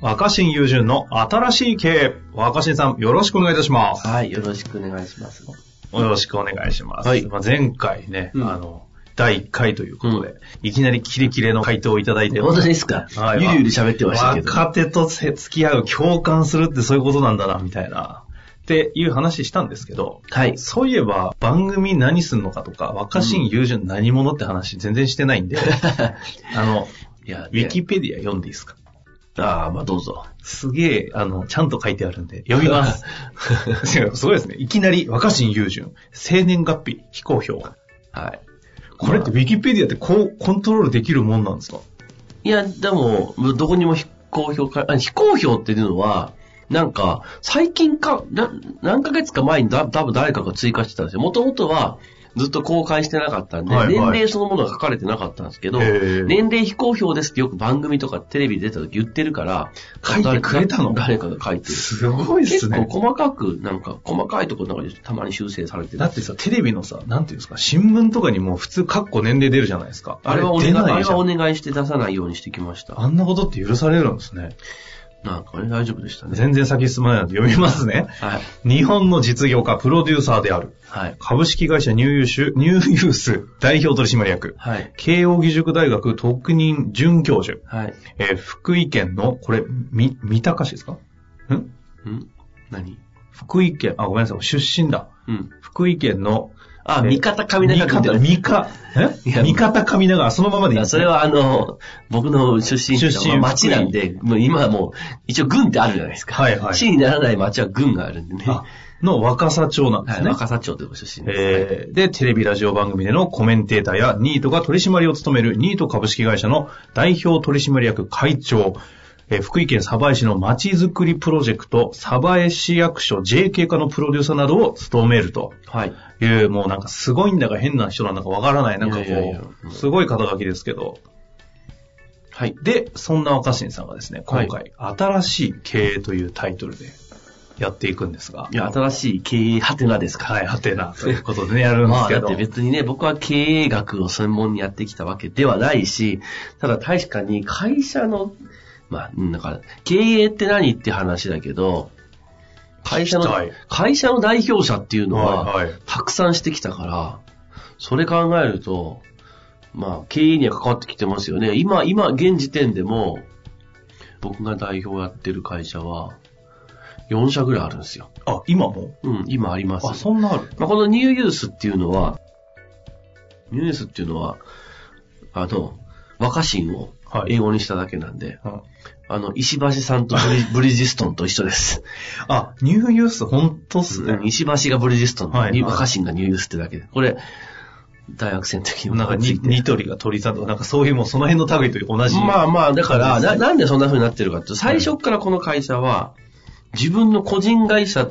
若新友人の新しい経営。若新さん、よろしくお願いいたします。はい、よろしくお願いします。よろしくお願いします。はいまあ、前回ね、うんあの、第1回ということで、いきなりキレキレの回答をいただいて本当ですか？はいゆりゆり喋ってましたけど。若手と付き合う、共感するってそういうことなんだな、みたいな。っていう話したんですけど、はい。そういえば番組何すんのかとか、若新友人何者って話全然してないんで、あの、いや、ウィキペディア読んでいいですか？ああ、まあどうぞ。すげえ、あの、ちゃんと書いてあるんで、読みます。すごいですね。いきなり、若新友人、生年月日、非公表。はい。これってウィキペディアってこう、コントロールできるもんなんですか？いや、でも、どこにも非公表か、あ非公表っていうのは、なんか、最近か、な何ヶ月か前にだ多分誰かが追加してたんですよ。もともとは、ずっと公開してなかったんで、はいはい年齢そのものが書かれてなかったんですけど、年齢非公表ですってよく番組とかテレビで出た時言ってるから、書いてくれたの？誰かが書いてる。すごいですね。結構細かく、なんか、細かいところの中でたまに修正されてる。だってさ、テレビのさ、なんていうんですか、新聞とかにも普通、カッコ年齢出るじゃないですか。あれはお願い、あれ。はお願いして出さないようにしてきました。あんなことって許されるんですね。なんかね、大丈夫でしたね。全然先進まないので読みますね。はい。日本の実業家、プロデューサーである。はい。株式会社ニューユース、ニューユース代表取締役。はい。慶応義塾大学特任准教授。はい。えー福井県の、これ、み、三鷹市ですか？ん？ん？何？福井県、あ、ごめんなさい、出身だ。うん。福井県の、あ、え味方上長三方、三方、いやえ三方上長、そのままでいいそれはあの、僕の出身地出身の町なんで、もう今はもう、一応郡ってあるじゃないですか。はいはい市にならない町は郡があるんでね。あの若狭町なんではい。すね。若狭町という出身です。えーで、テレビラジオ番組でのコメンテーターやニートが取締りを務めるニート株式会社の代表取締役会長、えー福井県鯖江市の街づくりプロジェクト、鯖江市役所 JK 課のプロデューサーなどを務めるとはい。いう、もうなんかすごいんだか変な人なんだかわからない、なんかこいやいやいやう、すごい肩書きですけど、はい。で、そんな若新さんがですね、今はい回、新しい経営というタイトルでやっていくんですがい、や、新しい経営ハテナですか。はい、はてな、ということでね、やるんでますあ、けど。だって別にね、僕は経営学を専門にやってきたわけではないし、ただ確かに会社の、まあ、うんだから、経営って何って話だけど、会社の会社の代表者っていうのは、たくさんしてきたから、それ考えると、まあ、経営には関わってきてますよね。今、今、現時点でも、僕が代表やってる会社は、4社ぐらいあるんですよ。あ、今も？うん、今あります。あ、そんなある？まあ、このニューユースっていうのは、ニューユースっていうのは、あの、若新をはい英語にしただけなんで、うんあの、石橋さんとブリ ブリヂストンと一緒です。あ、ニューユース、ほんとっすね。うん石橋がブリヂストン、はいはい若新がニューユースってだけで。これ、大学生の時になんかに、ついてニトリが鳥さんとか、なんかそういうもうその辺の類と同じ。まあまあ、だから、ななんでそんな風になってるかって最初からこの会社は、自分の個人会社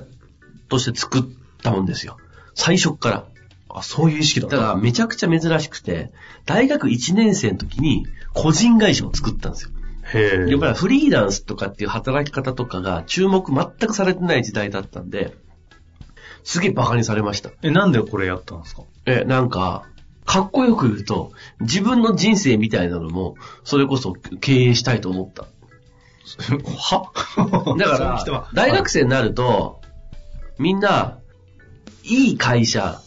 として作ったもんですよ。最初から。あ、そういう意識だった。だからめちゃくちゃ珍しくて、大学1年生の時に個人会社を作ったんですよ。へえ。やっぱりフリーランスとかっていう働き方とかが注目全くされてない時代だったんで、すげえバカにされました。え、なんでこれやったんですか？え、なんか、かっこよく言うと、自分の人生みたいなのも、それこそ経営したいと思った。は？だから、大学生になると、みんな、いい会社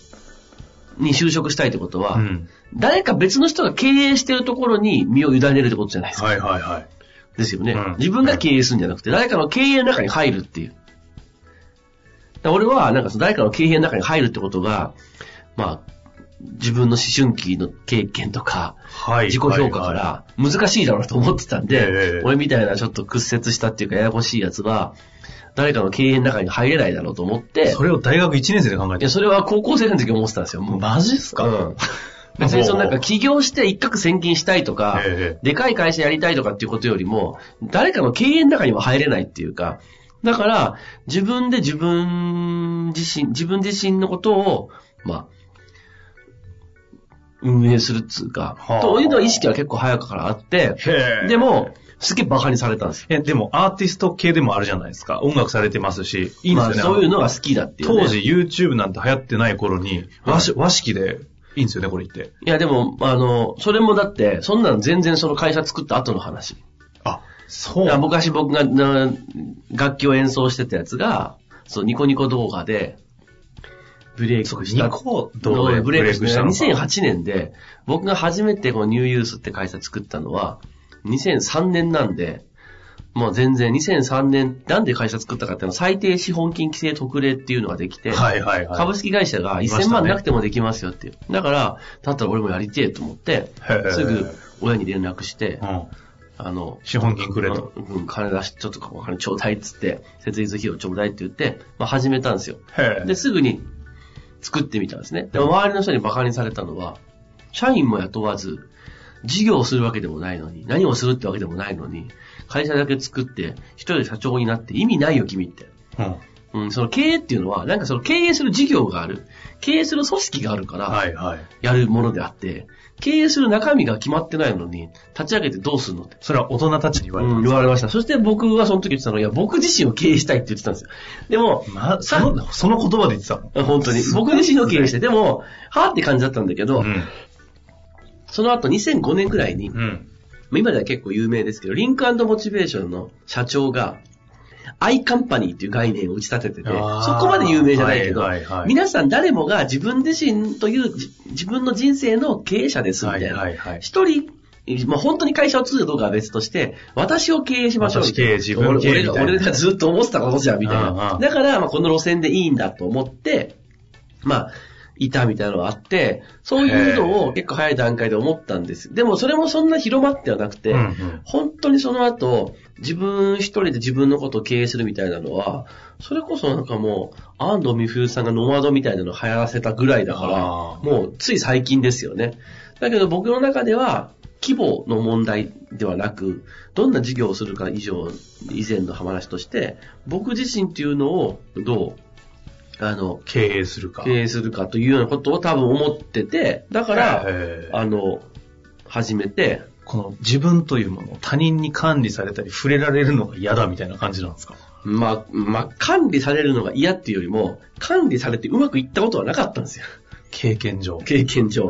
に就職したいってことは、うん。誰か別の人が経営してるところに身を委ねるってことじゃないですか。はいはいはい。ですよね、うん自分が経営するんじゃなくて、誰かの経営の中に入るっていう。俺は、なんかその誰かの経営の中に入るってことが、まあ、自分の思春期の経験とか、はい。自己評価から難しいだろうと思ってたんで、ええ俺みたいなちょっと屈折したっていうかややこしいやつは、誰かの経営の中に入れないだろうと思っいて、それを大学1年生で考えていや、それは高校生の時思ってたんですよ、もう。マジっすか？うん。別にそのなんか起業して一攫千金したいとか、ええでかい会社やりたいとかっていうことよりも、誰かの経営の中には入れないっていうか、だから、自分で自分自身、自分自身のことを、まあ、運営するっつうか、はあというのは意識は結構早くからあって。でも、すげえバカにされたんですよ。え、でもアーティスト系でもあるじゃないですか。音楽されてますし、いいんですよね。まあ、そういうのが好きだっていう、ね。当時 YouTube なんて流行ってない頃に、和式和式でいいんですよね、これ言って。いや、でも、あの、それもだって、そんなの全然その会社作った後の話。あ、そいや昔僕がな楽器を演奏してたやつが、そう、ニコニコ動画で、ブレイクした。ニコ動画でブレイクした。ブレイクしたのか2008年で、僕が初めてこのニューユースって会社作ったのは、2003年なんで、もう全然2003年、なんで会社作ったかっていうのは最低資本金規制特例っていうのができて、はいはいはい。株式会社が1000いましたね万なくてもできますよっていう。だから、だったら俺もやりてえと思ってすぐ親に連絡して、うん。あの、資本金くれと。うん、金出し、ちょっとお金ちょうだいっつって、設立費用ちょうだいって言って、まあ始めたんですよ。で、すぐに作ってみたんですね。でも周りの人に馬鹿にされたのは、社員も雇わず、事業をするわけでもないのに、何をするってわけでもないのに、会社だけ作って、一人で社長になって意味ないよ、君って。うん。うん、その経営っていうのは、なんかその経営する事業がある。経営する組織があるから、はいはい。やるものであって、経営する中身が決まってないのに、立ち上げてどうするのって。それは大人たちに言われたうん言われました。そして僕はその時言ってたのは、いや、僕自身を経営したいって言ってたんですよ。でも、ま、その、その言葉で言ってたの本当に、僕自身を経営して、でも、はぁって感じだったんだけど、うん。その後2005年くらいに、うん。まあ今では結構有名ですけど、リンクモチベーションの社長が、アイカンパニーっていう概念を打ち立ててて、そこまで有名じゃないけど、はいはいはい皆さん誰もが自分自身というじ自分の人生の経営者ですみたいな。はいはいはい一人、まあ、本当に会社を作るかどうかは別として、私を経営しましょう。私経営自分経営俺俺がずっと思ってたことじゃんみたいなだから、まあ、この路線でいいんだと思って、まあ、いたみたいなのがあって、そういうのを結構早い段階で思ったんです。でもそれもそんな広まってはなくて、うんうん本当にその後、自分一人で自分のことを経営するみたいなのは、それこそなんかもう、安藤美冬さんがノマドみたいなのを流行らせたぐらいだから、もうつい最近ですよね。だけど僕の中では、規模の問題ではなく、どんな事業をするか以上、以前の話として、僕自身っていうのをどう、あの、経営するか。経営するかというようなことを多分思ってて、だから、あの、始めて、この自分というものを他人に管理されたり触れられるのが嫌だみたいな感じなんですか？まあ、まあ、管理されるのが嫌っていうよりも、管理されてうまくいったことはなかったんですよ。経験上。経験上。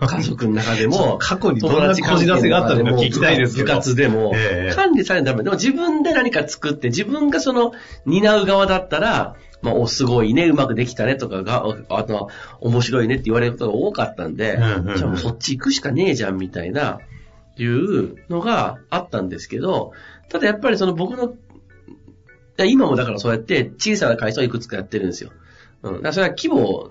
家族の中でも、過去にどんなこじらせがあったのか聞きたいですけど部活でもええ、管理されるためでも自分で何か作って、自分がその、担う側だったら、まあ、お、すごいね、うまくできたねとかが、あとは、面白いねって言われることが多かったんで、うんうんうんじゃあもうそっち行くしかねえじゃんみたいな、いうのがあったんですけど、ただやっぱりその僕の、今もだからそうやって小さな会社をいくつかやってるんですよ。うん。だからそれは規模、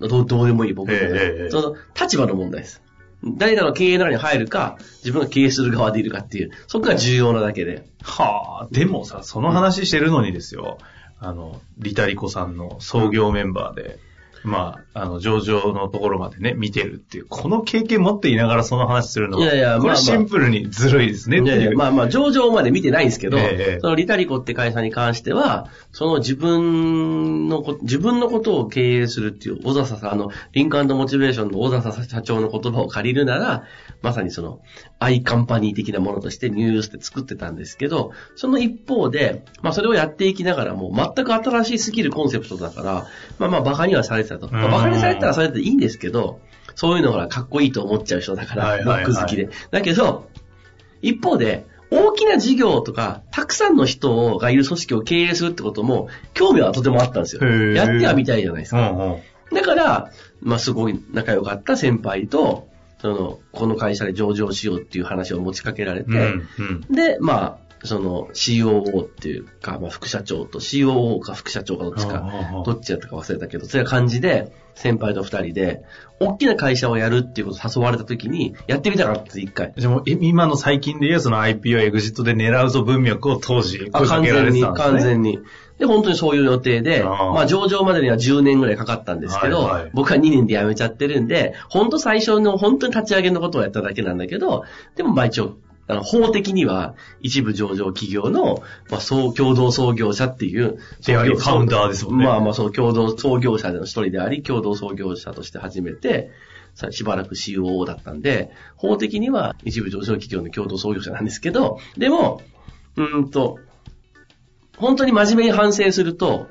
どうどうでもいい僕の、えその立場の問題です。誰かの経営の中に入るか、自分が経営する側でいるかっていう、そこが重要なだけで。はあ、でもさ、その話してるのにですよ、あの、リタリコさんの創業メンバーで、まあ、あの、上場のところまでね、見てるっていう、この経験持っていながらその話するのは、いやいやこれシンプルにずるいですねっていやいやいう。まあまあ、上場まで見てないんですけど、ええそのリタリコって会社に関しては、その自分のこ、自分のことを経営するっていう、小笹さん、あの、リンクモチベーションの小笹社長の言葉を借りるなら、まさにその、アイカンパニー的なものとしてニュースで作ってたんですけど、その一方で、まあそれをやっていきながらも、全く新しすぎるコンセプトだから、まあまあ馬鹿にはされてたと。まにされたらそれでいいんですけど、そういうのほら、かっこいいと思っちゃう人だから、ロック好きで。だけど、一方で、大きな事業とか、たくさんの人がいる組織を経営するってことも、興味はとてもあったんですよ。やってはみたいじゃないですか。うんうん。だから、まあ、すごい仲良かった先輩と、その、この会社で上場しようっていう話を持ちかけられて、うんうん。で、まあ、その COO っていうか、まあ、副社長と COO か副社長かどっちか、かどっちやったか忘れたけど、そういう感じで、先輩と二人で、大きな会社をやるっていうことを誘われた時に、やってみたかったんです、一回。でも、え今の最近で言うその IPO エグジットで狙うぞ文脈を当時あ声かけられ完全に、てたんですね。完全に。で、本当にそういう予定で、まあ上場までには10年ぐらいかかったんですけど、はいはい僕は2年で辞めちゃってるんで、本当最初の本当に立ち上げのことをやっただけなんだけど、でもまあ一応、あの法的には一部上場企業の、まあ、総共同創業者っていう、であり創業ファウンダーですもんね。まあまあその共同創業者の一人であり、共同創業者として始めて、さしばらく COO だったんで、法的には一部上場企業の共同創業者なんですけど、でも、うーんと、本当に真面目に反省すると、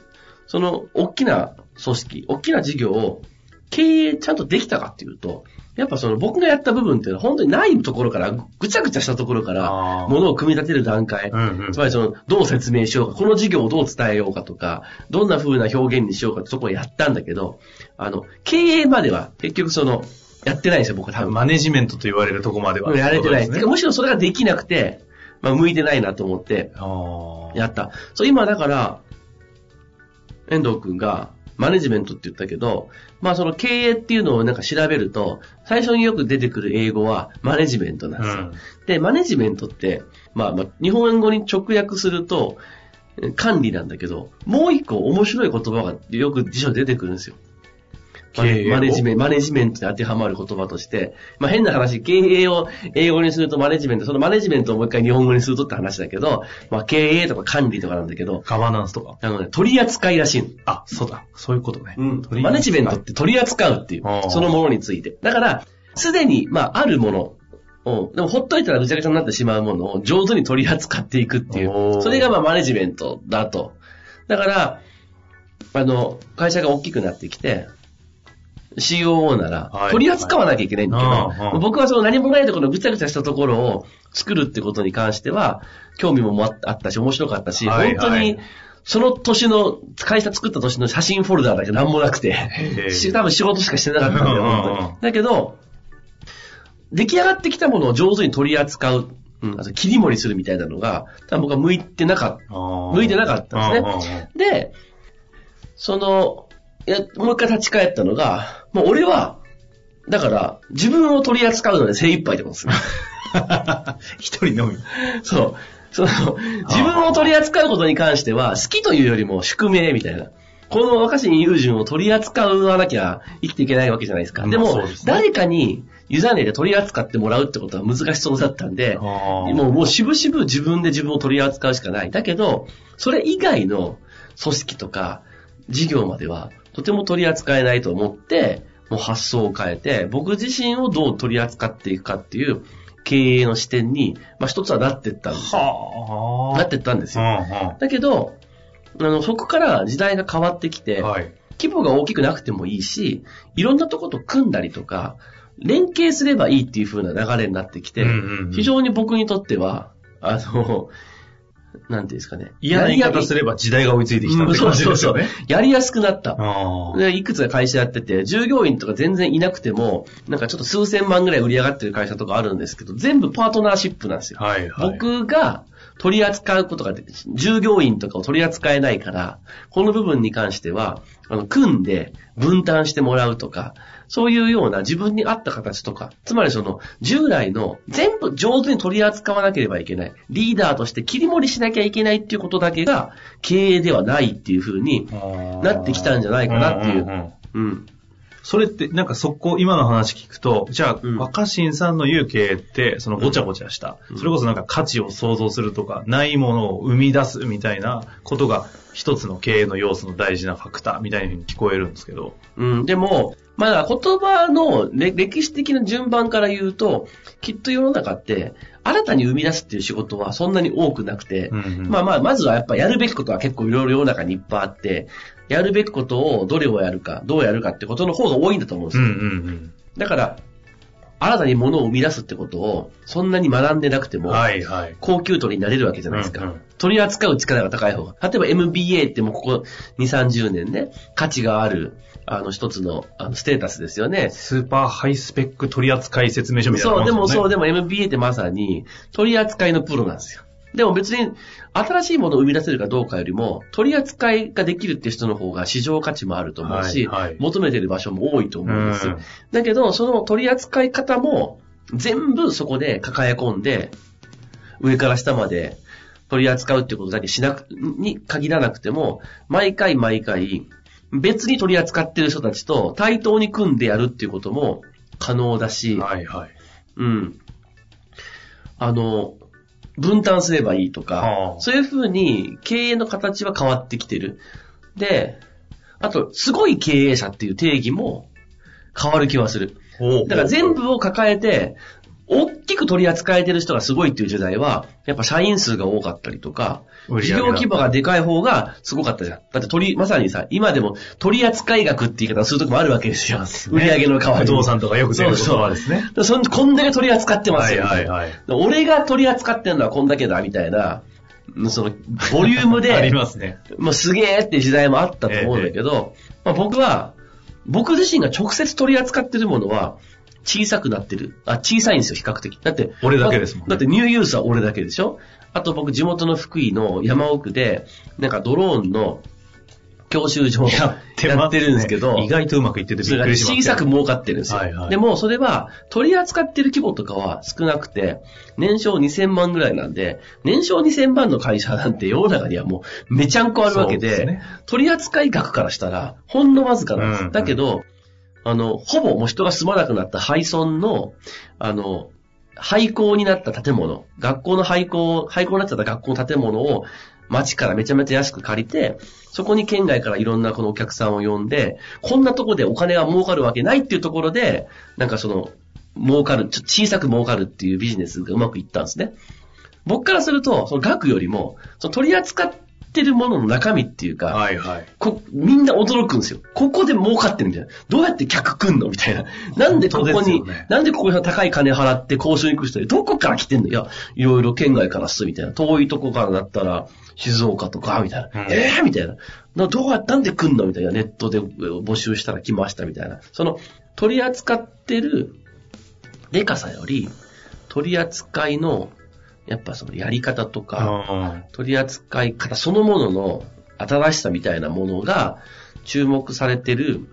その、大きな組織、大きな事業を経営ちゃんとできたかっていうと、やっぱその僕がやった部分っていうのは本当にないところから、ぐちゃぐちゃしたところから、ものを組み立てる段階、うんうんつまりその、どう説明しようか、この事業をどう伝えようかとか、どんな風な表現にしようかってとこをやったんだけど、あの、経営までは結局その、やってないんですよ、僕は多分。マネジメントと言われるとこまでは。やれてない。ですむしろそれができなくて、まあ、向いてないなと思って、やった。そう、今だから、遠藤くんが、マネジメントって言ったけど、まあその経営っていうのをなんか調べると、最初によく出てくる英語はマネジメントなんですよ。うんで、マネジメントって、まあまあ、日本語に直訳すると、え管理なんだけど、もう一個面白い言葉がよく辞書に出てくるんですよ。マネ経営をマネジメント、マネジメントに当てはまる言葉として、まあ変な話、経営を英語にするとマネジメント、そのマネジメントをもう一回日本語にするとって話だけど、まあ経営とか管理とかなんだけど、ガバナンスとか？あのね、取り扱いらしいの。あ、そうだ。そういうことね。取りマネジメントって取り扱うっていうそのものについて。だから、すでに、まあ、あるものを、でもほっといたらぐちゃぐちゃになってしまうものを上手に取り扱っていくっていう、それがまあマネジメントだと。だから、あの、会社が大きくなってきて、COO ならはい、取り扱わなきゃいけないんだけど、僕はその何もないところのぐちゃぐちゃしたところを作るってことに関しては、興味もあったし、面白かったし、はい。本当にはい、その年の、会社作った年の写真フォルダーだけ何もなくて、多分仕事しかしてなかったんだよ、本当に。だけど、出来上がってきたものを上手に取り扱う、うん、あと切り盛りするみたいなのが、多分僕は向いてなかった。向向いてなかったんですね。で、その、いや、もう一回立ち返ったのが、もう俺は、だから、自分を取り扱うので精一杯ってことですね。一人のみ。そう。その、自分を取り扱うことに関しては、好きというよりも宿命みたいな。この若新友人を取り扱わなきゃ生きていけないわけじゃないですか。うんでも、ですね誰かに委ねて取り扱ってもらうってことは難しそうだったんで、もう、もうしぶしぶ自分で自分を取り扱うしかない。だけど、それ以外の組織とか事業まではとても取り扱えないと思って、もう発想を変えて、僕自身をどう取り扱っていくかっていう経営の視点に、まあ一つはなってったんですよ。はあ。なってったんですよ。うだけど、あの、そこから時代が変わってきて。はい。規模が大きくなくてもいいし、いろんなとこと組んだりとか、連携すればいいっていう風な流れになってきて、うんうんうん非常に僕にとっては、あの、なんていうんですかね。嫌な言い方すれば時代が追いついてきたって感じですよね。やりやすくなった。で、いくつか会社やってて、従業員とか全然いなくても、なんかちょっと数千万ぐらい売り上がってる会社とかあるんですけど、全部パートナーシップなんですよ。はいはい。僕が取り扱うことができ、従業員とかを取り扱えないから、この部分に関しては、あの、組んで分担してもらうとか、そういうような自分に合った形とか、つまりその、従来の全部上手に取り扱わなければいけない、リーダーとして切り盛りしなきゃいけないっていうことだけが、経営ではないっていうふうになってきたんじゃないかなっていう。うん。それって、なんかそこ、今の話聞くと、じゃあ、うん。若新さんの言う経営って、そのごちゃごちゃした、うん。それこそなんか価値を創造するとか、ないものを生み出すみたいなことが、一つの経営の要素の大事なファクターみたいに聞こえるんですけど。うん、でも、まだ言葉のれ歴史的な順番から言うと、きっと世の中って、新たに生み出すっていう仕事はそんなに多くなくて、うんうん。まあまあ、まずはやっぱやるべきことは結構いろいろ世の中にいっぱいあって、やるべきことをどれをやるか、どうやるかってことの方が多いんだと思うんですよ。うんうんうん。だから、新たに物を生み出すってことを、そんなに学んでなくても、はいはい。高級取りになれるわけじゃないですか。うんうん取り扱う力が高い方が。例えば MBA ってもうここ2、30年ね、価値がある、あの一つのあのステータスですよね。スーパーハイスペック取扱説明書みたいなそう、でもうそう、でも MBA ってまさに取り扱いのプロなんですよ。でも別に新しいものを生み出せるかどうかよりも、取り扱いができるって人の方が市場価値もあると思うし、はいはい求めてる場所も多いと思うんですうん。だけど、その取り扱い方も全部そこで抱え込んで、上から下まで取り扱うってことだけしなく、に限らなくても、毎回毎回、別に取り扱ってる人たちと対等に組んでやるっていうことも可能だし、はいはい。うん。あの、分担すればいいとかそういうふうに経営の形は変わってきてる。で、あと、すごい経営者っていう定義も変わる気はする。だから全部を抱えて、大きく取り扱えてる人がすごいっていう時代は、やっぱ社員数が多かったりとか、事業規模がでかい方がすごかったじゃん。だって取り、まさにさ、今でも取扱額って言い方をするとこもあるわけですよ。売り上げの代わりに。不動産とかよく出る言葉ですね。そうそうそんこんだけ取り扱ってますよ。はいはいはい。俺が取り扱ってんのはこんだけだ、みたいな、その、ボリューム ありで、ますね。まあ、すげえって時代もあったと思うんだけど、まあ、僕は、僕自身が直接取り扱ってるものは、小さくなってる。あ、小さいんですよ、比較的。だって、俺だけですもんねだってニューユースは俺だけでしょ？あと僕、地元の福井の山奥で、なんかドローンの教習所をやってるんですけど、意外とうまくいっててびっくりします。小さく儲かってるんですよ。はいはいでも、それは、取り扱ってる規模とかは少なくて、年商2000万ぐらいなんで、年商2000万の会社なんて世の中にはもうめちゃんこあるわけで、ですね取り扱い額からしたら、ほんのわずかなんです。うんだけど、あの、ほぼもう人が住まなくなった廃村の、あの、廃校になった建物、学校の廃校、廃校になっちゃった学校の建物を町からめちゃめちゃ安く借りて、そこに県外からいろんなこのお客さんを呼んで、こんなとこでお金が儲かるわけないっていうところで、なんかその、儲かる、ちょ小さく儲かるっていうビジネスがうまくいったんですね。僕からすると、その額よりも、その取り扱ってるものの中身っていうか、はいはい。こみんな驚くんですよ。ここで儲かってるみたいな。どうやって客来んのみたいな。なんでここに、よねなんでここに高い金払って交渉に行く人で、どこから来てんの？いや、いろいろ県外からっす、みたいな。遠いとこからだったら、静岡とか、みたいな。うんええー、みたいな。などうや、なんで来んの？みたいな。ネットで募集したら来ました、みたいな。その、取り扱ってる、でかさより、取り扱いの、やっぱそのやり方とか、取り扱い方そのものの新しさみたいなものが注目されてる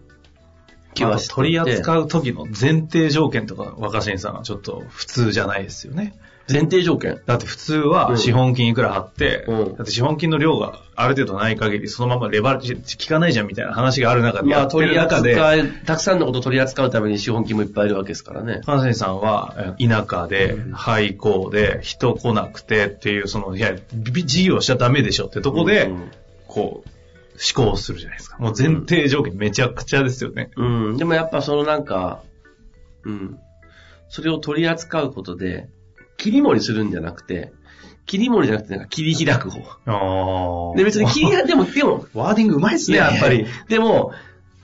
気はしてて取り扱う時の前提条件とか、若新さんはちょっと普通じゃないですよね。前提条件。だって普通うんは資本金いくら貼って、うんだって資本金の量がある程度ない限り、そのままレバレッジ効かないじゃんみたいな話がある中で、まあやって取り扱る中で、い、たくさんのことを取り扱うために資本金もいっぱいいるわけですからね。関西さんはえ田舎で、廃校で、人来なくてっていう、その、いや、び事業しちゃダメでしょってとこで、うんこう、思考するじゃないですか。もう前提条件めちゃくちゃですよね。うん。でもやっぱそのなんか、うん。それを取り扱うことで、切り盛りするんじゃなくて、切り盛りじゃなくてなんか切り開く方。ああ。で別に切り開、でも、でも、ワーディングうまいっすね、やっぱり。。でも、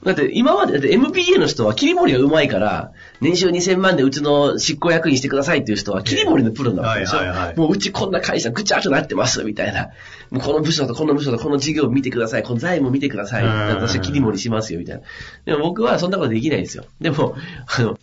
だって今まで、だって MPA の人は切り盛りがうまいから、年収2000万でうちの執行役員してくださいっていう人は切り盛りのプロなわけでしょ。はいはいはいもううちこんな会社ぐちゃぐちゃなってます、みたいな。もうこの部署とこの部署とこの事業見てください、この財務見てください。うん私は切り盛りしますよ、みたいな。でも僕はそんなことできないんですよ。でも、あの、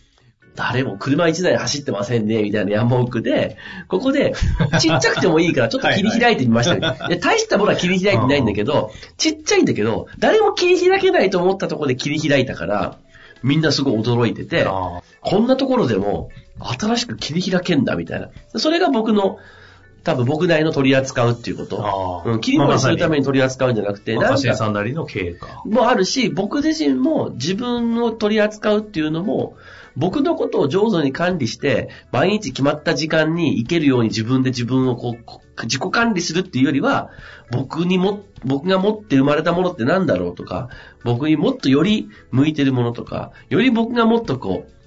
誰も車1台走ってませんね、みたいな山奥で、ここで、ちっちゃくてもいいから、ちょっと切り開いてみましたね。で大したものは切り開いてないんだけど、ちっちゃいんだけど、誰も切り開けないと思ったところで切り開いたから、みんなすごい驚いてて、あこんなところでも、新しく切り開けんだ、みたいな。それが僕の、多分僕なりの取り扱うっていうこと。うん、切り盛りするために取り扱うんじゃなくて、ー。若新なんんなりの経営か。もあるし、僕自身も自分を取り扱うっていうのも、僕のことを上手に管理して、毎日決まった時間に行けるように自分で自分をこう、自己管理するっていうよりは、僕にも、僕が持って生まれたものって何だろうとか、僕にもっとより向いてるものとか、より僕がもっとこう、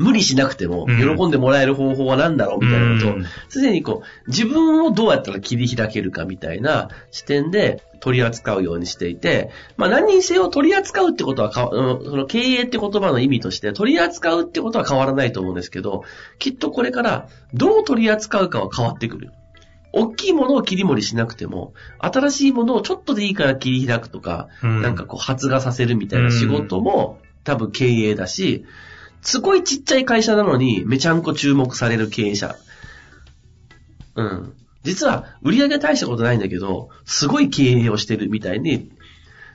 無理しなくてもうん。喜んでもらえる方法は何だろうみたいなこと。をうん、すでにこう、自分をどうやったら切り開けるかみたいな視点で取り扱うようにしていて、まあ何にせよ取り扱うってことはかその経営って言葉の意味として取り扱うってことは変わらないと思うんですけど、きっとこれからどう取り扱うかは変わってくる。大きいものを切り盛りしなくても、新しいものをちょっとでいいから切り開くとか、うん。なんかこう発芽させるみたいな仕事も多分経営だし、すごいちっちゃい会社なのにめちゃんこ注目される経営者。うん。実は売り上げ大したことないんだけど、すごい経営をしてるみたいに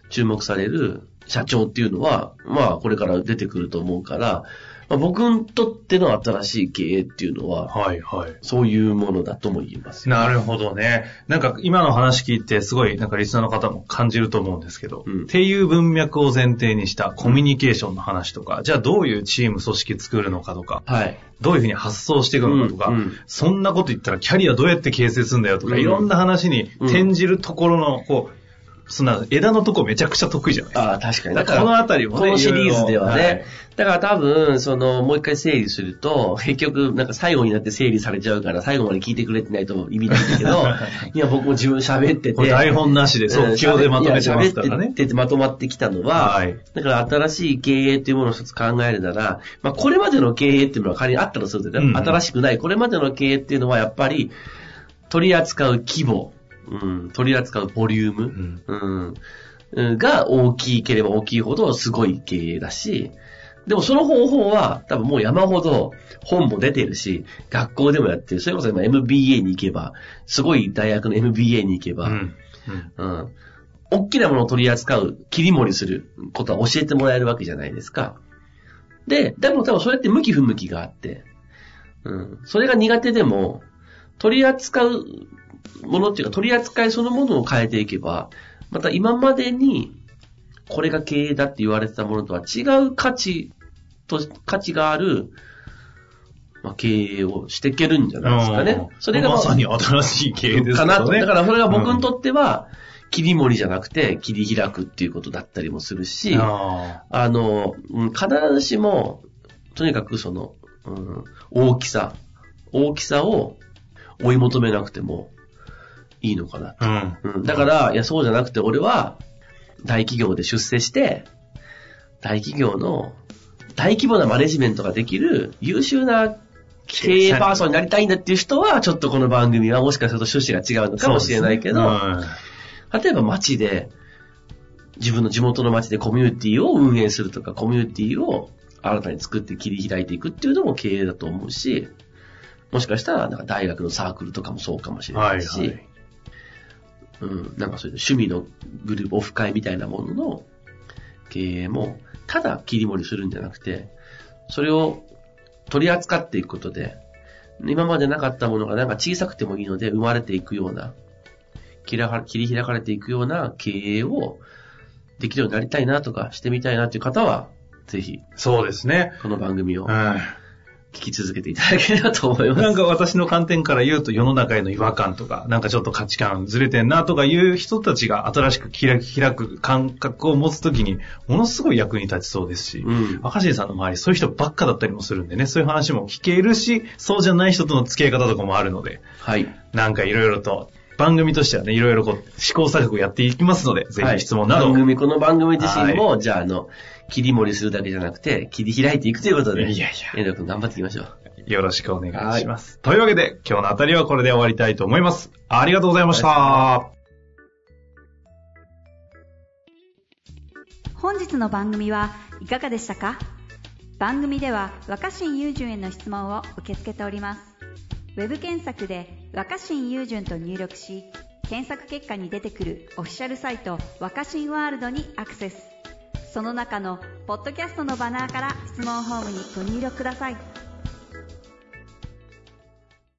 注目される社長っていうのは、まあこれから出てくると思うから、まあ、僕にとっての新しい経営っていうのは、はいはい。そういうものだとも言えますよ。なるほどね。なんか今の話聞いてすごいなんかリスナーの方も感じると思うんですけど、うんっていう文脈を前提にしたコミュニケーションの話とか、じゃあどういうチーム組織作るのかとか、はい。どういうふうに発想していくのかとか、うんうんそんなこと言ったらキャリアどうやって形成するんだよとか、うんいろんな話に転じるところの、こう、そんな枝のとこめちゃくちゃ得意じゃない。ああ、確かに。だからこのあたりもねこのシリーズではね。いろいろだから多分、その、もう一回整理すると、結局、なんか最後になって整理されちゃうから、最後まで聞いてくれてないと意味ないんだけど、いや、僕も自分喋ってて。台本なしで即興でまとめてますからね喋っ。ててまとまってきたのは、はいだから新しい経営っていうものを一つ考えるなら、まあこれまでの経営っていうのは仮にあったとするとね、うんうん新しくない、これまでの経営っていうのはやっぱり、取り扱う規模、うん、取り扱うボリューム、んうんうんが大きければ大きいほどすごい経営だし、でもその方法は多分もう山ほど本も出てるし、学校でもやってる。それこそ今 MBA に行けば、すごい大学の MBA に行けば、うんうんうん。大きなものを取り扱う、切り盛りすることは教えてもらえるわけじゃないですか。で、でも多分それって向き不向きがあって、うん。それが苦手でも、取り扱うものっていうか、取り扱いそのものを変えていけば、また今までに、これが経営だって言われてたものとは違う価値と、価値がある、まあ、経営をしていけるんじゃないですかね。それがまさに新しい経営ですかなと。だからそれが僕にととっては、切り盛りじゃなくて切り開くっていうことだったりもするし、ああの、うん必ずしも、とにかくその、うん大きさ、大きさを追い求めなくてもいいのかな。あうん。うんだから、いや、そうじゃなくて俺は、大企業で出世して、大企業の大規模なマネジメントができる優秀な経営パーソンになりたいんだっていう人は、ちょっとこの番組はもしかすると趣旨が違うのかもしれないけど、うん例えば街で、自分の地元の街でコミュニティを運営するとか、コミュニティを新たに作って切り開いていくっていうのも経営だと思うし、もしかしたらなんか大学のサークルとかもそうかもしれなはいいし、はい。うん、なんかそういう趣味のグループ、オフ会みたいなものの経営も、ただ切り盛りするんじゃなくて、それを取り扱っていくことで、今までなかったものがなんか小さくてもいいので生まれていくような、切り開かれていくような経営をできるようになりたいなとかしてみたいなという方は、ぜひそうですね。この番組をうん。聞き続けていただければと思います。なんか私の観点から言うと世の中への違和感とか、なんかちょっと価値観ずれてんなとかいう人たちが新しく開く感覚を持つときに、ものすごい役に立ちそうですし、うん。若新さんの周りそういう人ばっかだったりもするんでね、そういう話も聞けるし、そうじゃない人との付き合い方とかもあるので、はい。なんかいろいろと、番組としてはね、いろいろこう、試行錯誤やっていきますので、ぜひ質問など、はい番組、この番組自身も、じゃあ、あの、切り盛りするだけじゃなくて、切り開いていくということで、いやいや遠藤君頑張っていきましょう。よろしくお願いします。というわけで、今日のあたりはこれで終わりたいと思います。ありがとうございました。本日の番組はいかがでしたか？番組では若新雄純への質問を受け付けておりますウェブ検索で「若新雄純」と入力し検索結果に出てくるオフィシャルサイト「若新ワールド」にアクセス。その中のポッドキャストのバナーから質問ホームにご入力ください。